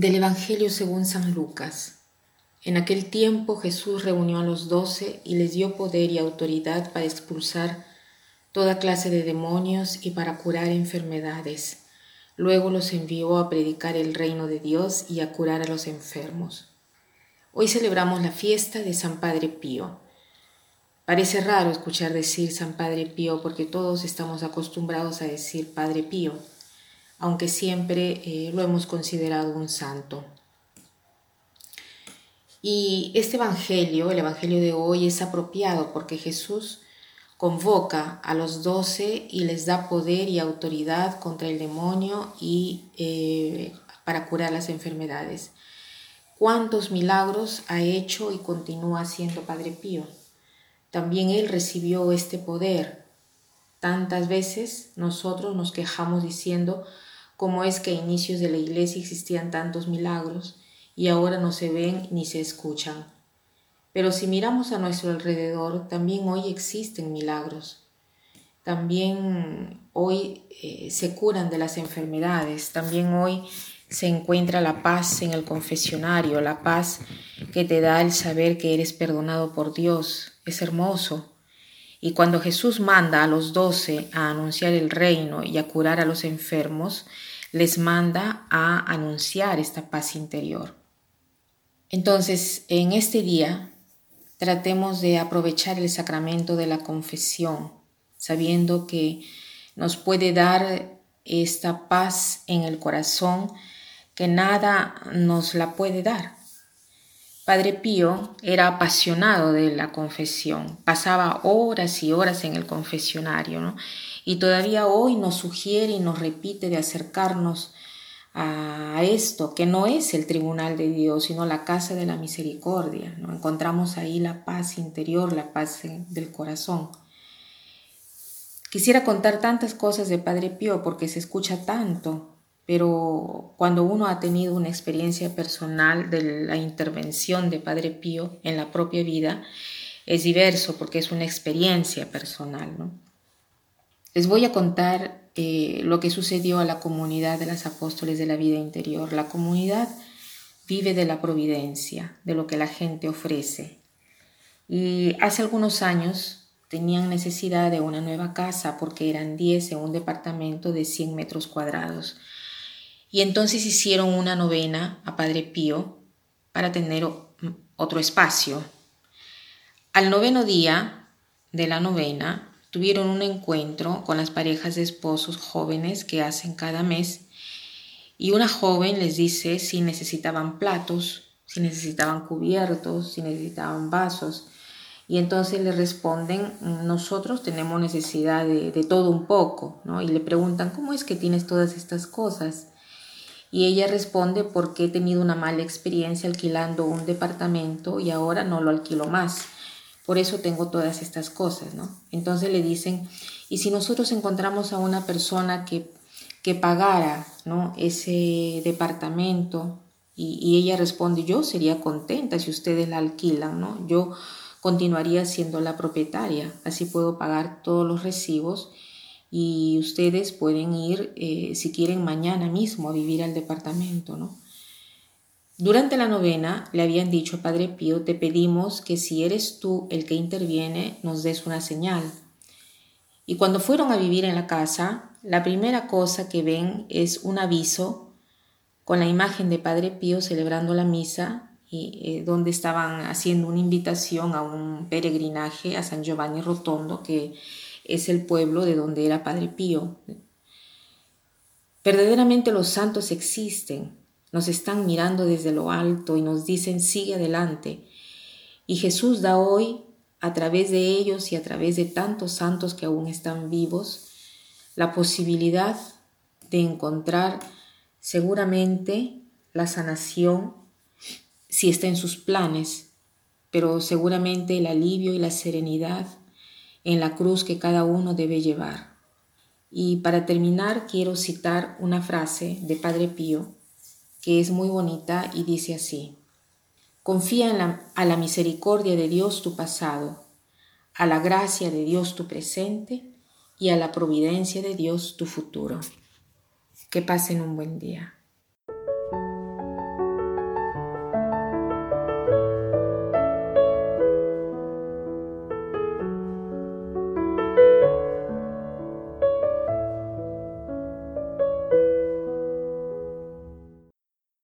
Del Evangelio según San Lucas. En aquel tiempo Jesús reunió a los doce y les dio poder y autoridad para expulsar toda clase de demonios y para curar enfermedades. Luego los envió a predicar el reino de Dios y a curar a los enfermos. Hoy celebramos la fiesta de San Padre Pío. Parece raro escuchar decir San Padre Pío porque todos estamos acostumbrados a decir Padre Pío aunque siempre eh, lo hemos considerado un santo. Y este Evangelio, el Evangelio de hoy, es apropiado porque Jesús convoca a los doce y les da poder y autoridad contra el demonio y eh, para curar las enfermedades. ¿Cuántos milagros ha hecho y continúa haciendo Padre Pío? También él recibió este poder. Tantas veces nosotros nos quejamos diciendo, cómo es que a inicios de la iglesia existían tantos milagros y ahora no se ven ni se escuchan. Pero si miramos a nuestro alrededor, también hoy existen milagros. También hoy eh, se curan de las enfermedades, también hoy se encuentra la paz en el confesionario, la paz que te da el saber que eres perdonado por Dios. Es hermoso. Y cuando Jesús manda a los doce a anunciar el reino y a curar a los enfermos, les manda a anunciar esta paz interior. Entonces, en este día, tratemos de aprovechar el sacramento de la confesión, sabiendo que nos puede dar esta paz en el corazón que nada nos la puede dar. Padre Pío era apasionado de la confesión, pasaba horas y horas en el confesionario, ¿no? y todavía hoy nos sugiere y nos repite de acercarnos a esto, que no es el tribunal de Dios, sino la casa de la misericordia. ¿no? Encontramos ahí la paz interior, la paz del corazón. Quisiera contar tantas cosas de Padre Pío porque se escucha tanto, pero cuando uno ha tenido una experiencia personal de la intervención de Padre Pío en la propia vida, es diverso porque es una experiencia personal, ¿no? Les voy a contar eh, lo que sucedió a la comunidad de las apóstoles de la vida interior. La comunidad vive de la providencia, de lo que la gente ofrece. Y hace algunos años tenían necesidad de una nueva casa porque eran 10 en un departamento de 100 metros cuadrados. Y entonces hicieron una novena a Padre Pío para tener otro espacio. Al noveno día de la novena, tuvieron un encuentro con las parejas de esposos jóvenes que hacen cada mes y una joven les dice si necesitaban platos, si necesitaban cubiertos, si necesitaban vasos. Y entonces le responden, nosotros tenemos necesidad de, todo un poco, ¿no? Y le preguntan, ¿cómo es que tienes todas estas cosas? Y ella responde, porque he tenido una mala experiencia alquilando un departamento y ahora no lo alquilo más. Por eso tengo todas estas cosas, ¿no? Entonces le dicen, y si nosotros encontramos a una persona que, que pagara, ¿no? Ese departamento, y, ella responde, yo sería contenta si ustedes la alquilan, ¿no? Yo continuaría siendo la propietaria, así puedo pagar todos los recibos y ustedes pueden ir, eh, si quieren, mañana mismo a vivir al departamento, ¿no? Durante la novena le habían dicho, Padre Pío, te pedimos que si eres tú el que interviene, nos des una señal. Y cuando fueron a vivir en la casa, la primera cosa que ven es un aviso con la imagen de Padre Pío celebrando la misa y eh, donde estaban haciendo una invitación a un peregrinaje a San Giovanni Rotondo, que es el pueblo de donde era Padre Pío. Verdaderamente los santos existen, nos están mirando desde lo alto y nos dicen, sigue adelante. Y Jesús da hoy, a través de ellos y a través de tantos santos que aún están vivos, la posibilidad de encontrar seguramente la sanación si está en sus planes, pero seguramente el alivio y la serenidad en la cruz que cada uno debe llevar. Y para terminar quiero citar una frase de Padre Pío que es muy bonita y dice así, confía a la misericordia de Dios tu pasado, a la gracia de Dios tu presente y a la providencia de Dios tu futuro. Que pasen un buen día.